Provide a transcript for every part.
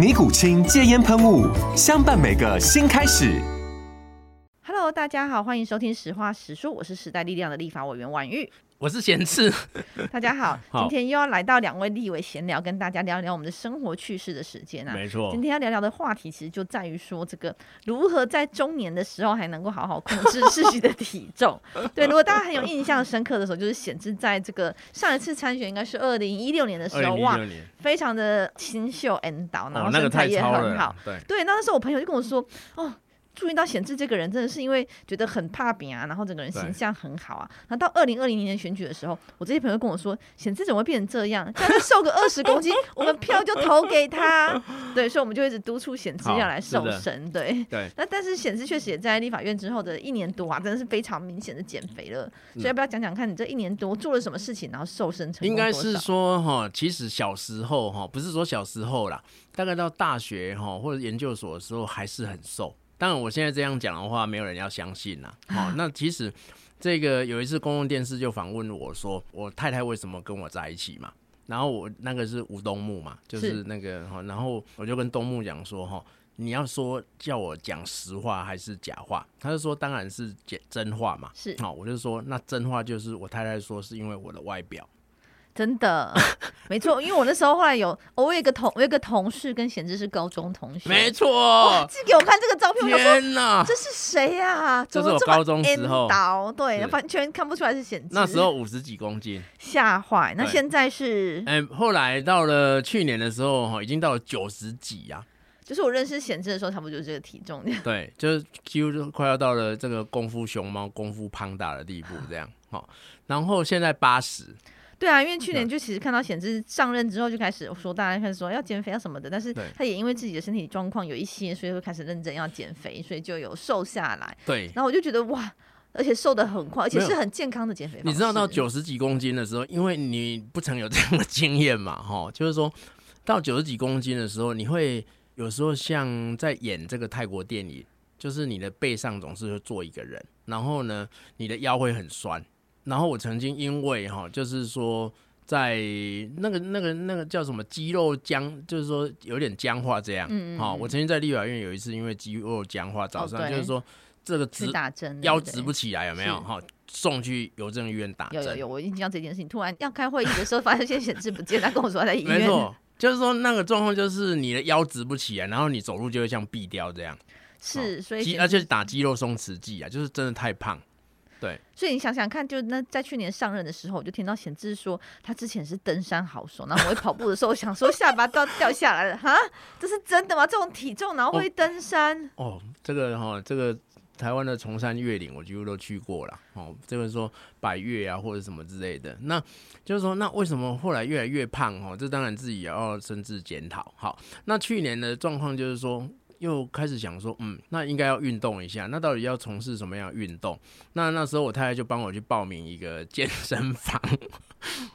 尼古清戒烟喷雾，相伴每个新开始。Hello，大家好，欢迎收听实话实说，我是时代力量的立法委员婉玉。我是贤次，大家好，今天又要来到两位立委闲聊，跟大家聊聊我们的生活趣事的时间啊。没错，今天要聊聊的话题其实就在于说，这个如何在中年的时候还能够好好控制自己的体重。对，如果大家很有印象深刻的时候，就是显智在这个上一次参选应该是二零一六年的时候，哇，非常的清秀 N 导，然后身材也很好。对，那，那时候我朋友就跟我说，哦。注意到显志这个人真的是因为觉得很怕扁啊，然后整个人形象很好啊。然后到二零二零年选举的时候，我这些朋友跟我说，显志怎么会变成这样？他是瘦个二十公斤，我们票就投给他。对，所以我们就一直督促显志要来瘦身。对对。那但是显智确实也在立法院之后的一年多啊，真的是非常明显的减肥了。所以要不要讲讲看你这一年多做了什么事情，然后瘦身成功？应该是说哈，其实小时候哈，不是说小时候啦，大概到大学哈或者研究所的时候还是很瘦。当然，我现在这样讲的话，没有人要相信啦。好，那其实这个有一次公共电视就访问我说，我太太为什么跟我在一起嘛？然后我那个是吴东木嘛，就是那个哈，然后我就跟东木讲说哈，你要说叫我讲实话还是假话？他就说当然是讲真话嘛。是，好，我就说那真话就是我太太说是因为我的外表。真的，没错，因为我那时候后来有，我有一个同，我有一个同事跟贤志是高中同学，没错，寄给我看这个照片，天哪，这是谁呀、啊？这是我高中时候，对，完全看不出来是贤志，那时候五十几公斤，吓坏。那现在是，哎，后来到了去年的时候，哈，已经到了九十几呀、啊，就是我认识贤志的时候，差不多就是这个体重，对，就是几乎就快要到了这个功夫熊猫、功夫胖大的地步，这样，好，然后现在八十。对啊，因为去年就其实看到显志上任之后就开始说，大家开始说要减肥啊什么的，但是他也因为自己的身体状况有一些，所以会开始认真要减肥，所以就有瘦下来。对，然后我就觉得哇，而且瘦的很快，而且是很健康的减肥。你知道到九十几公斤的时候，因为你不曾有这样的经验嘛，哈，就是说到九十几公斤的时候，你会有时候像在演这个泰国电影，就是你的背上总是会坐一个人，然后呢，你的腰会很酸。然后我曾经因为哈，就是说在那个那个那个叫什么肌肉僵，就是说有点僵化这样。嗯，好，我曾经在立法院有一次，因为肌肉僵化，早上就是说这个直打针腰直不起来，有没有？哈，送去邮政医院打针。有有有，我印象这件事情，突然要开会议的时候，发现显示不见，他跟我说他在医院。没错，就是说那个状况就是你的腰直不起来，然后你走路就会像壁雕这样。是，所以而且打肌肉松弛剂啊，就是真的太胖。对，所以你想想看，就那在去年上任的时候，我就听到显志说他之前是登山好手，然后我会跑步的时候，想说下巴都要掉下来了哈，这是真的吗？这种体重然后会登山？哦，哦这个哈、哦，这个台湾的崇山越岭我几乎都去过了，哦，这个说百越啊或者什么之类的，那就是说，那为什么后来越来越胖？哦，这当然自己也要深自检讨。好，那去年的状况就是说。又开始想说，嗯，那应该要运动一下。那到底要从事什么样的运动？那那时候我太太就帮我去报名一个健身房，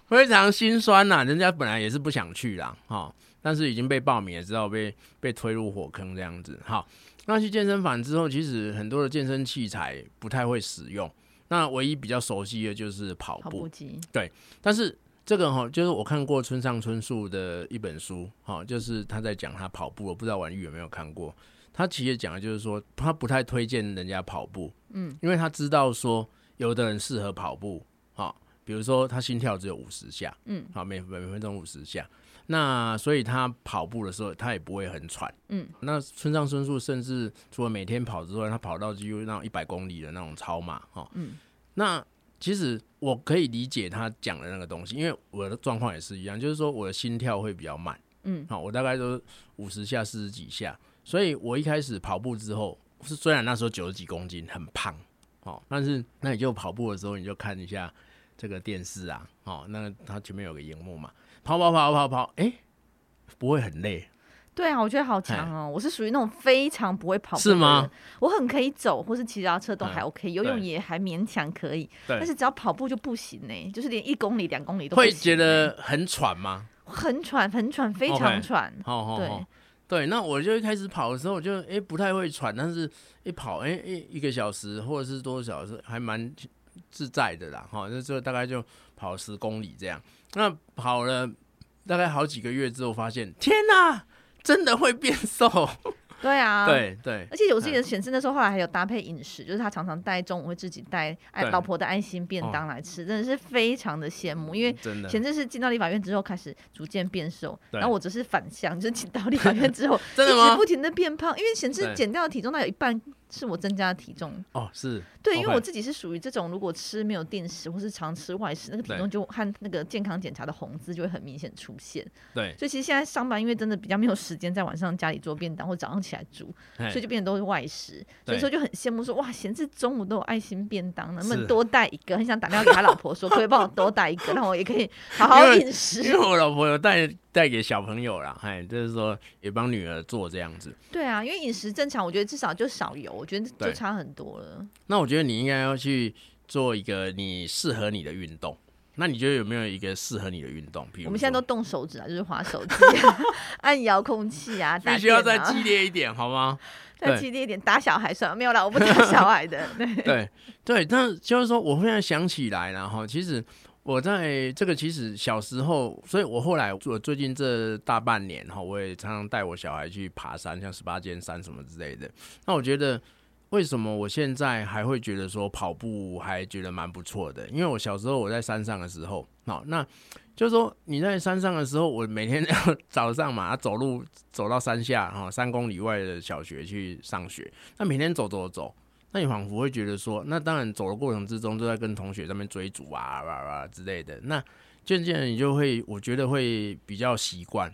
非常心酸呐、啊。人家本来也是不想去啦，哈，但是已经被报名也，知道被被推入火坑这样子。好，那去健身房之后，其实很多的健身器材不太会使用。那唯一比较熟悉的就是跑步，跑步机。对，但是。这个哈，就是我看过村上春树的一本书，哈，就是他在讲他跑步，我不知道婉玉有没有看过。他其实讲的就是说，他不太推荐人家跑步，嗯，因为他知道说，有的人适合跑步，哈，比如说他心跳只有五十下，嗯，好，每每分钟五十下，那所以他跑步的时候，他也不会很喘。嗯，那村上春树甚至除了每天跑之外，他跑到几乎那种一百公里的那种超马哈。嗯，那其实我可以理解他讲的那个东西，因为我的状况也是一样，就是说我的心跳会比较慢。嗯，好，我大概都五十下、四十几下，所以我一开始跑步之后，是虽然那时候九十几公斤，很胖，哦，但是那你就跑步的时候，你就看一下这个电视啊，哦，那它前面有个荧幕嘛。跑跑跑跑跑，哎、欸，不会很累。对啊，我觉得好强哦！我是属于那种非常不会跑步的。是吗？我很可以走，或是骑脚踏车都还 OK，、嗯、游泳也还勉强可以。但是只要跑步就不行呢，就是连一公里、两公里都。会觉得很喘吗？很喘，很喘，非常喘。好好好。对对，那我就一开始跑的时候，我就哎、欸、不太会喘，但是一跑哎一、欸、一个小时或者是多少小时，还蛮自在的啦。哈，那就大概就跑十公里这样。那跑了大概好几个月之后，发现天哪，真的会变瘦。对啊，对对，而且我自己的显示那时候后来还有搭配饮食，就是他常常带中午会自己带爱老婆的爱心便当来吃，真的是非常的羡慕。因为前阵是进到立法院之后开始逐渐变瘦，然后我只是反向，就是进到立法院之后 一直不停的变胖，因为显示减掉的体重大概有一半。是我增加的体重。哦，是对，因为我自己是属于这种，如果吃没有定时或是常吃外食，那个体重就和那个健康检查的红字就会很明显出现。对，所以其实现在上班，因为真的比较没有时间在晚上家里做便当或早上起来煮，所以就变得都是外食。所以说就很羡慕说，哇，闲置中午都有爱心便当，能不能多带一个？很想打电话给他老婆说，可以帮我多带一个，让我也可以 好好饮食。因为我老婆有带。带给小朋友啦，哎，就是说也帮女儿做这样子。对啊，因为饮食正常，我觉得至少就少油，我觉得就差很多了。那我觉得你应该要去做一个你适合你的运动。那你觉得有没有一个适合你的运动？比如我们现在都动手指啊，就是滑手机、啊、按遥控器啊，必须要再激烈一点，好吗？再激烈一点，打小孩算了，没有啦，我不打小孩的。对 对对，但就是说，我忽然想起来了哈，其实。我在这个其实小时候，所以我后来我最近这大半年哈，我也常常带我小孩去爬山，像十八尖山什么之类的。那我觉得为什么我现在还会觉得说跑步还觉得蛮不错的？因为我小时候我在山上的时候，好，那就是说你在山上的时候，我每天 早上嘛走路走到山下哈，三公里外的小学去上学，那每天走走走。那你仿佛会觉得说，那当然走的过程之中都在跟同学在那边追逐啊，哇哇之类的。那渐渐的你就会，我觉得会比较习惯。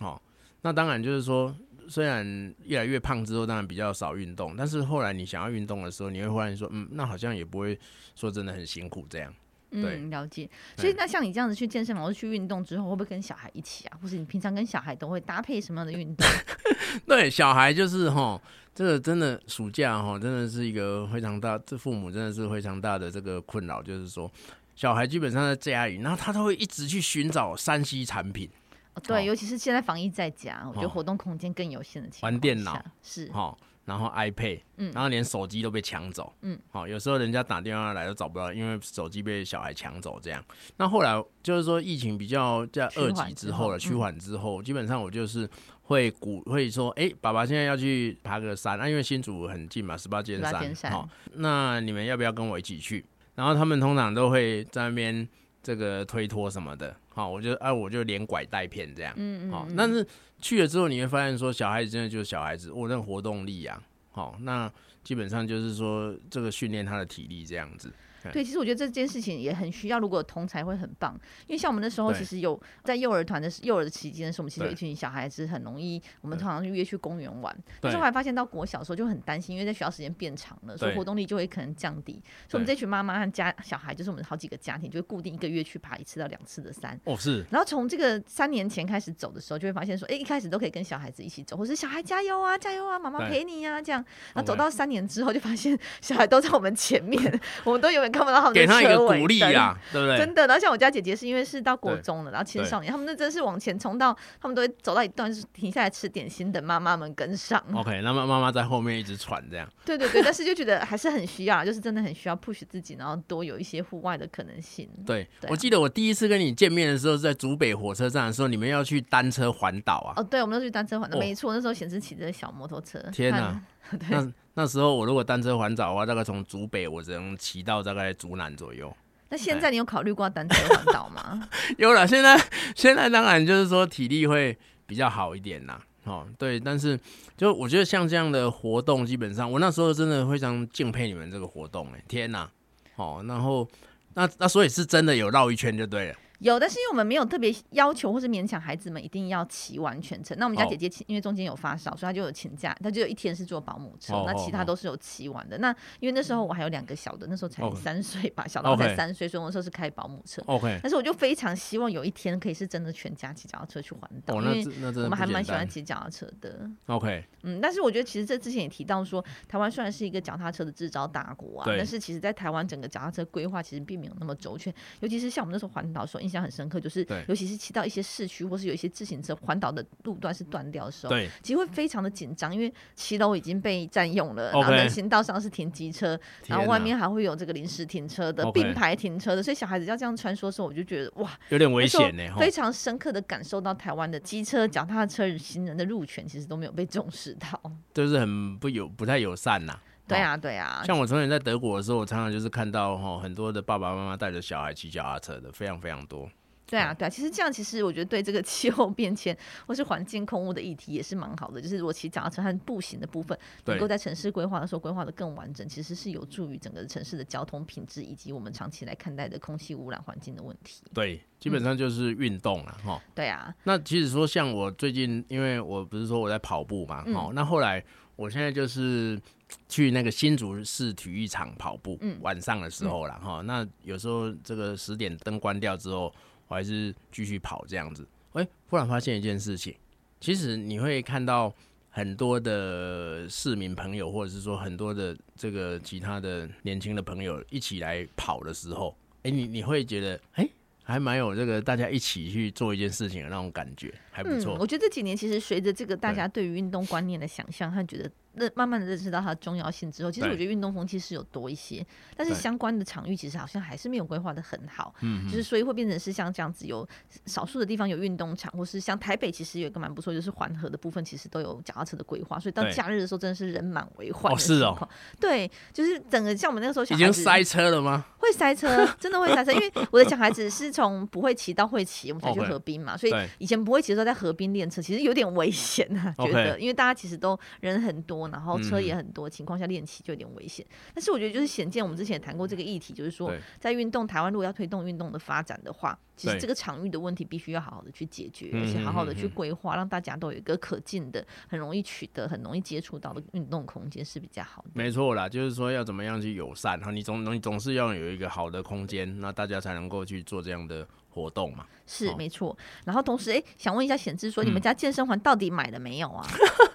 哦，那当然就是说，虽然越来越胖之后，当然比较少运动，但是后来你想要运动的时候，你会发现说，嗯，那好像也不会说真的很辛苦这样。对嗯，了解。所以那像你这样子去健身房或去运动之后，会不会跟小孩一起啊？或是你平常跟小孩都会搭配什么样的运动？对，小孩就是哈。这个真的暑假哈，真的是一个非常大，这父母真的是非常大的这个困扰，就是说小孩基本上在家里，然后他都会一直去寻找山西产品。哦，对，尤其是现在防疫在家，我觉得活动空间更有限的情况下，玩电脑。是。哈，然后 iPad，嗯，然后连手机都被抢走，嗯，好，有时候人家打电话来都找不到，因为手机被小孩抢走这样。那后来就是说疫情比较在二级之后了，趋缓之后，基本上我就是。会鼓会说，哎、欸，爸爸现在要去爬个山，那、啊、因为新竹很近嘛，十八尖山，好、哦，那你们要不要跟我一起去？然后他们通常都会在那边这个推脱什么的，好、哦，我就啊，我就连拐带骗这样，嗯嗯，好、哦，但是去了之后你会发现说，小孩子真的就是小孩子，我那个活动力啊，好、哦，那基本上就是说这个训练他的体力这样子。对，其实我觉得这件事情也很需要，如果同才会很棒。因为像我们那时候，其实有在幼儿团的幼儿的期间的时候，我们其实有一群小孩子很容易，我们通常约去公园玩。但是后来发现到国小的时候就很担心，因为在学校时间变长了，所以活动力就会可能降低。所以我们这群妈妈和家小孩，就是我们好几个家庭，就会固定一个月去爬一次到两次的山。哦，是。然后从这个三年前开始走的时候，就会发现说，哎，一开始都可以跟小孩子一起走，或是小孩加油啊，加油啊，妈妈陪你啊，这样。然后走到三年之后，就发现小孩都在我们前面，我们都永远看不到他们的车。鼓励呀，对不对？真的，然后像我家姐姐是因为是到国中了，然后青少年，他们那真是往前冲到，他们都会走到一段是停下来吃点心，等妈妈们跟上。OK，那么妈妈在后面一直喘这样。对对对，但是就觉得还是很需要，就是真的很需要 push 自己，然后多有一些户外的可能性。对，我记得我第一次跟你见面的时候是在竹北火车站的时候，你们要去单车环岛啊？哦，对，我们要去单车环岛，没错，那时候显示骑着小摩托车。天哪，那那时候我如果单车环岛的话，大概从竹北我只能骑到大概竹南左右。那现在你有考虑过单车环岛吗？有了，现在现在当然就是说体力会比较好一点啦。哦，对，但是就我觉得像这样的活动，基本上我那时候真的非常敬佩你们这个活动，哎，天哪！哦，然后那那所以是真的有绕一圈就对了。有，但是因为我们没有特别要求或是勉强孩子们一定要骑完全程。那我们家姐姐因为中间有发烧，所以她就有请假，她就有一天是坐保姆车，那其他都是有骑完的。那因为那时候我还有两个小的，那时候才三岁吧，小到才三岁，所以我那时候是开保姆车。OK，但是我就非常希望有一天可以是真的全家骑脚踏车去环岛，因为我们还蛮喜欢骑脚踏车的。OK，嗯，但是我觉得其实这之前也提到说，台湾虽然是一个脚踏车的制造大国啊，但是其实在台湾整个脚踏车规划其实并没有那么周全，尤其是像我们那时候环岛的时候，印象很深刻就是。尤其是骑到一些市区，或是有一些自行车环岛的路段是断掉的时候，对，其实会非常的紧张，因为骑楼已经被占用了，然后人行道上是停机车，然后外面还会有这个临时停车的并排停车的，所以小孩子要这样穿梭的时候，我就觉得哇，有点危险呢。非常深刻的感受到台湾的机车、脚踏车、行人的路权其实都没有被重视到，就是很不友、不太友善呐。对啊，对啊。像我从前在德国的时候，我常常就是看到哈很多的爸爸妈妈带着小孩骑脚踏车的，非常非常多。对啊，对啊，其实这样，其实我觉得对这个气候变迁或是环境空污的议题也是蛮好的。就是如果骑脚踏车和步行的部分能够在城市规划的时候规划的更完整，其实是有助于整个城市的交通品质以及我们长期来看待的空气污染环境的问题。对，基本上就是运动了哈。对啊。那其实说像我最近，因为我不是说我在跑步嘛，哦、嗯，那后来我现在就是去那个新竹市体育场跑步，嗯，晚上的时候了哈、嗯。那有时候这个十点灯关掉之后。我还是继续跑这样子，哎，忽然发现一件事情，其实你会看到很多的市民朋友，或者是说很多的这个其他的年轻的朋友一起来跑的时候，哎，你你会觉得，哎，还蛮有这个大家一起去做一件事情的那种感觉，还不错。嗯，我觉得这几年其实随着这个大家对于运动观念的想象，他觉得。那慢慢的认识到它的重要性之后，其实我觉得运动风气是有多一些，但是相关的场域其实好像还是没有规划的很好，嗯，就是所以会变成是像这样子，有少数的地方有运动场，或是像台北其实有一个蛮不错，就是环河的部分其实都有脚踏车的规划，所以到假日的时候真的是人满为患。哦，是哦，对，就是整个像我们那个时候小孩子已经塞车了吗？会塞车，真的会塞车，因为我的小孩子是从不会骑到会骑，我们才去河滨嘛，所以以前不会骑的时候在河滨练车，其实有点危险啊，觉得，因为大家其实都人很多，然后车也很。多情况下练骑就有点危险，但是我觉得就是显见，我们之前也谈过这个议题，就是说在运动台湾如果要推动运动的发展的话，其实这个场域的问题必须要好好的去解决，而且好好的去规划，让大家都有一个可进的、很容易取得、很容易接触到的运动空间是比较好的。没错啦，就是说要怎么样去友善哈，你总你总是要有一个好的空间，那大家才能够去做这样的活动嘛。是、哦、没错，然后同时哎、欸，想问一下显智说，你们家健身环到底买了没有啊？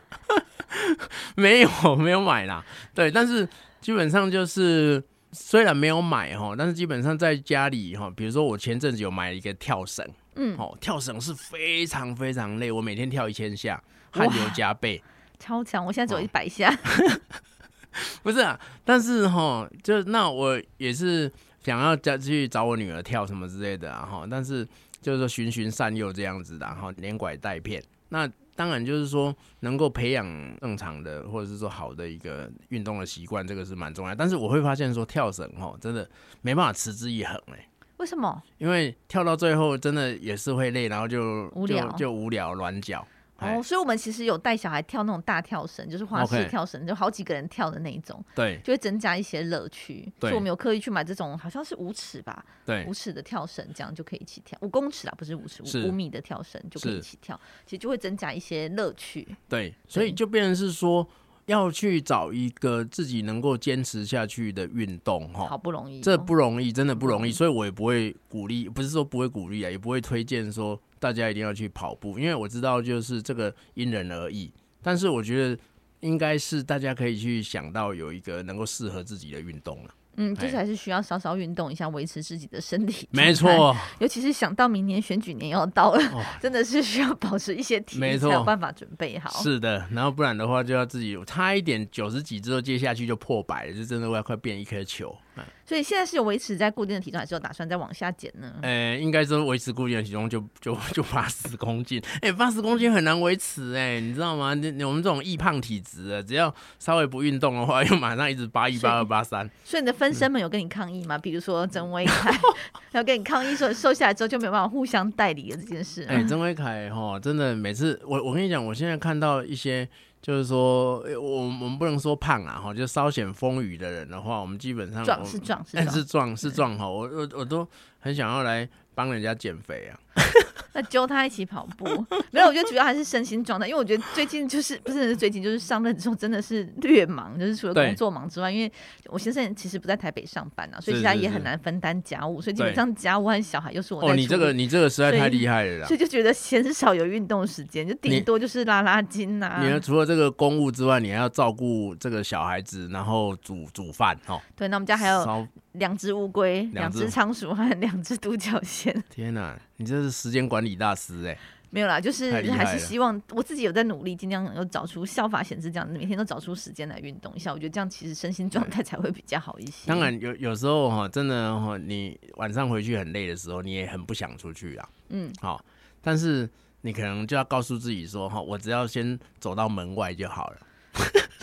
没有，没有买啦。对，但是基本上就是虽然没有买哈，但是基本上在家里哈，比如说我前阵子有买了一个跳绳，嗯，哦，跳绳是非常非常累，我每天跳一千下，汗流浃背，超强。我现在只有一百下，哦、不是啊，但是哈，就那我也是想要再去找我女儿跳什么之类的啊哈，但是就是说循循善诱这样子的，然后连拐带骗那。当然，就是说能够培养正常的，或者是说好的一个运动的习惯，这个是蛮重要。但是我会发现说跳绳哦，真的没办法持之以恒哎。为什么？因为跳到最后真的也是会累，然后就无聊就，就无聊软脚。哦，所以我们其实有带小孩跳那种大跳绳，就是花式跳绳，就好几个人跳的那一种，对，就会增加一些乐趣。所以我们有刻意去买这种，好像是五尺吧，对，五尺的跳绳，这样就可以一起跳。五公尺啊，不是五尺，五米的跳绳就可以一起跳，其实就会增加一些乐趣。对，所以就变成是说。要去找一个自己能够坚持下去的运动，哈，好不容易，这不容易，真的不容易，所以我也不会鼓励，不是说不会鼓励啊，也不会推荐说大家一定要去跑步，因为我知道就是这个因人而异，但是我觉得应该是大家可以去想到有一个能够适合自己的运动了。嗯，就是还是需要稍稍运动一下，维持自己的身体。没错，尤其是想到明年选举年要到了，哦、真的是需要保持一些体力，才有办法准备好。是的，然后不然的话，就要自己差一点九十几之后接下去就破百了，就真的会快变一颗球。所以现在是有维持在固定的体重，还是有打算再往下减呢？呃、欸，应该说维持固定的体重就就就八十公斤。哎、欸，八十公斤很难维持哎、欸，你知道吗？你我们这种易胖体质的，只要稍微不运动的话，又马上一直八一八二八三。所以你的分身们有跟你抗议吗？嗯、比如说曾威凯 要跟你抗议说瘦下来之后就没有办法互相代理了这件事。哎、欸，曾威凯哈，真的每次我我跟你讲，我现在看到一些。就是说，我我们不能说胖啊，哈，就稍显丰腴的人的话，我们基本上壮是壮是壮是壮是壮哈，我我我都很想要来帮人家减肥啊。那揪他一起跑步，没有，我觉得主要还是身心状态，因为我觉得最近就是不是最近就是上任之后真的是略忙，就是除了工作忙之外，因为我先生其实不在台北上班啊，所以其他也很难分担家务，所以基本上家务和小孩又是我在。哦，你这个你这个实在太厉害了啦，所以就觉得鲜少有运动时间，就顶多就是拉拉筋呐。你除了这个公务之外，你还要照顾这个小孩子，然后煮煮饭哦。对，那我们家还有两只乌龟、两只仓鼠和 两只独角仙。天哪！你这是时间管理大师哎、欸，没有啦，就是还是希望我自己有在努力，尽量能够找出效法显示这样，每天都找出时间来运动一下。我觉得这样其实身心状态才会比较好一些。当然有有时候哈，真的哈，你晚上回去很累的时候，你也很不想出去啊。嗯，好，但是你可能就要告诉自己说哈，我只要先走到门外就好了。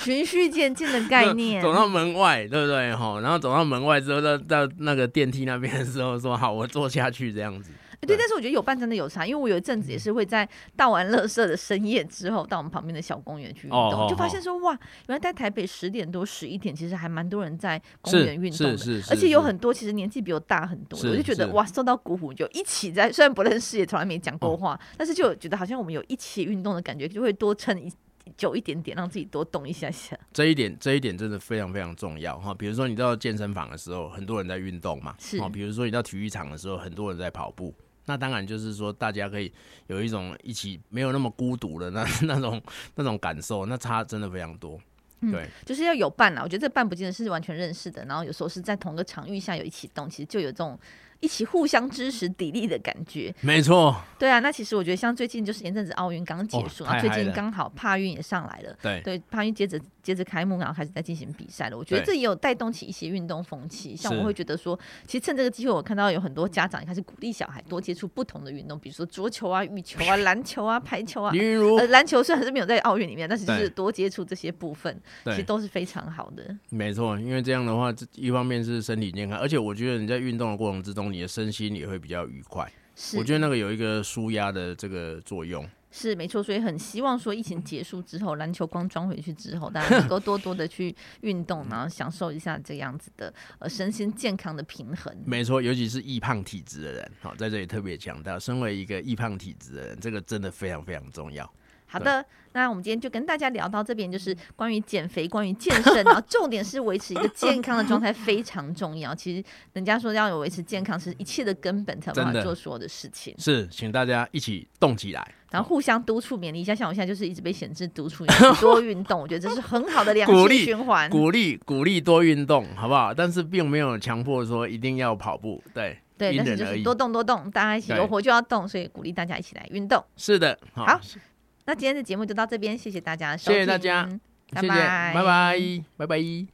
循序渐进的概念，走到门外，对不对？哈？然后走到门外之后，到到那个电梯那边的时候，说好，我坐下去这样子。对，但是我觉得有伴真的有差，因为我有一阵子也是会在倒完垃圾的深夜之后，到我们旁边的小公园去运动，就发现说哇，原来在台北十点多、十一点，其实还蛮多人在公园运动的，而且有很多其实年纪比我大很多，我就觉得哇，受到鼓舞，就一起在，虽然不认识，也从来没讲过话，哦，但是就觉得好像我们有一起运动的感觉，就会多撑一久一点点，让自己多动一下下。这一点，这一点真的非常非常重要哈。比如说你到健身房的时候，很多人在运动嘛，是，比如说你到体育场的时候，很多人在跑步。那当然就是说，大家可以有一种一起没有那么孤独的那 那种那种感受，那差真的非常多。对，嗯、就是要有伴啊。我觉得这伴不见得是完全认识的，然后有时候是在同个场域下有一起动，其实就有这种。一起互相支持砥砺的感觉，没错。对啊，那其实我觉得像最近就是前阵子奥运刚结束，啊、哦，最近刚好帕运也上来了，对对，帕运接着接着开幕，然后开始在进行比赛了。我觉得这也有带动起一些运动风气。像我 会觉得说，其实趁这个机会，我看到有很多家长也开始鼓励小孩多接触不同的运动，比如说桌球啊、羽球啊、篮球啊、排球啊。比如，呃，篮球虽然是没有在奥运里面，但是就是多接触这些部分，其实都是非常好的。没错，因为这样的话，一方面是身体健康，而且我觉得你在运动的过程之中，你的身心也会。比较愉快，是我觉得那个有一个舒压的这个作用，是没错，所以很希望说疫情结束之后，篮球光装回去之后，大家能够多多的去运动，然后享受一下这样子的呃身心健康的平衡。没错，尤其是易胖体质的人，好，在这里特别强调，身为一个易胖体质的人，这个真的非常非常重要。好的，那我们今天就跟大家聊到这边，就是关于减肥、关于健身，然后重点是维持一个健康的状态非常重要。其实人家说要有维持健康是一切的根本，才有办法做所有的事情。是，请大家一起动起来，然后互相督促勉励一下。像我现在就是一直被显示督促多运动，我觉得这是很好的良性循环。鼓励鼓励多运动，好不好？但是并没有强迫说一定要跑步，对对，但是就是多动多动，大家一起有活就要动，所以鼓励大家一起来运动。是的，好。好那今天的节目就到这边，谢谢大家收听，谢谢大家，拜拜，拜拜，拜拜。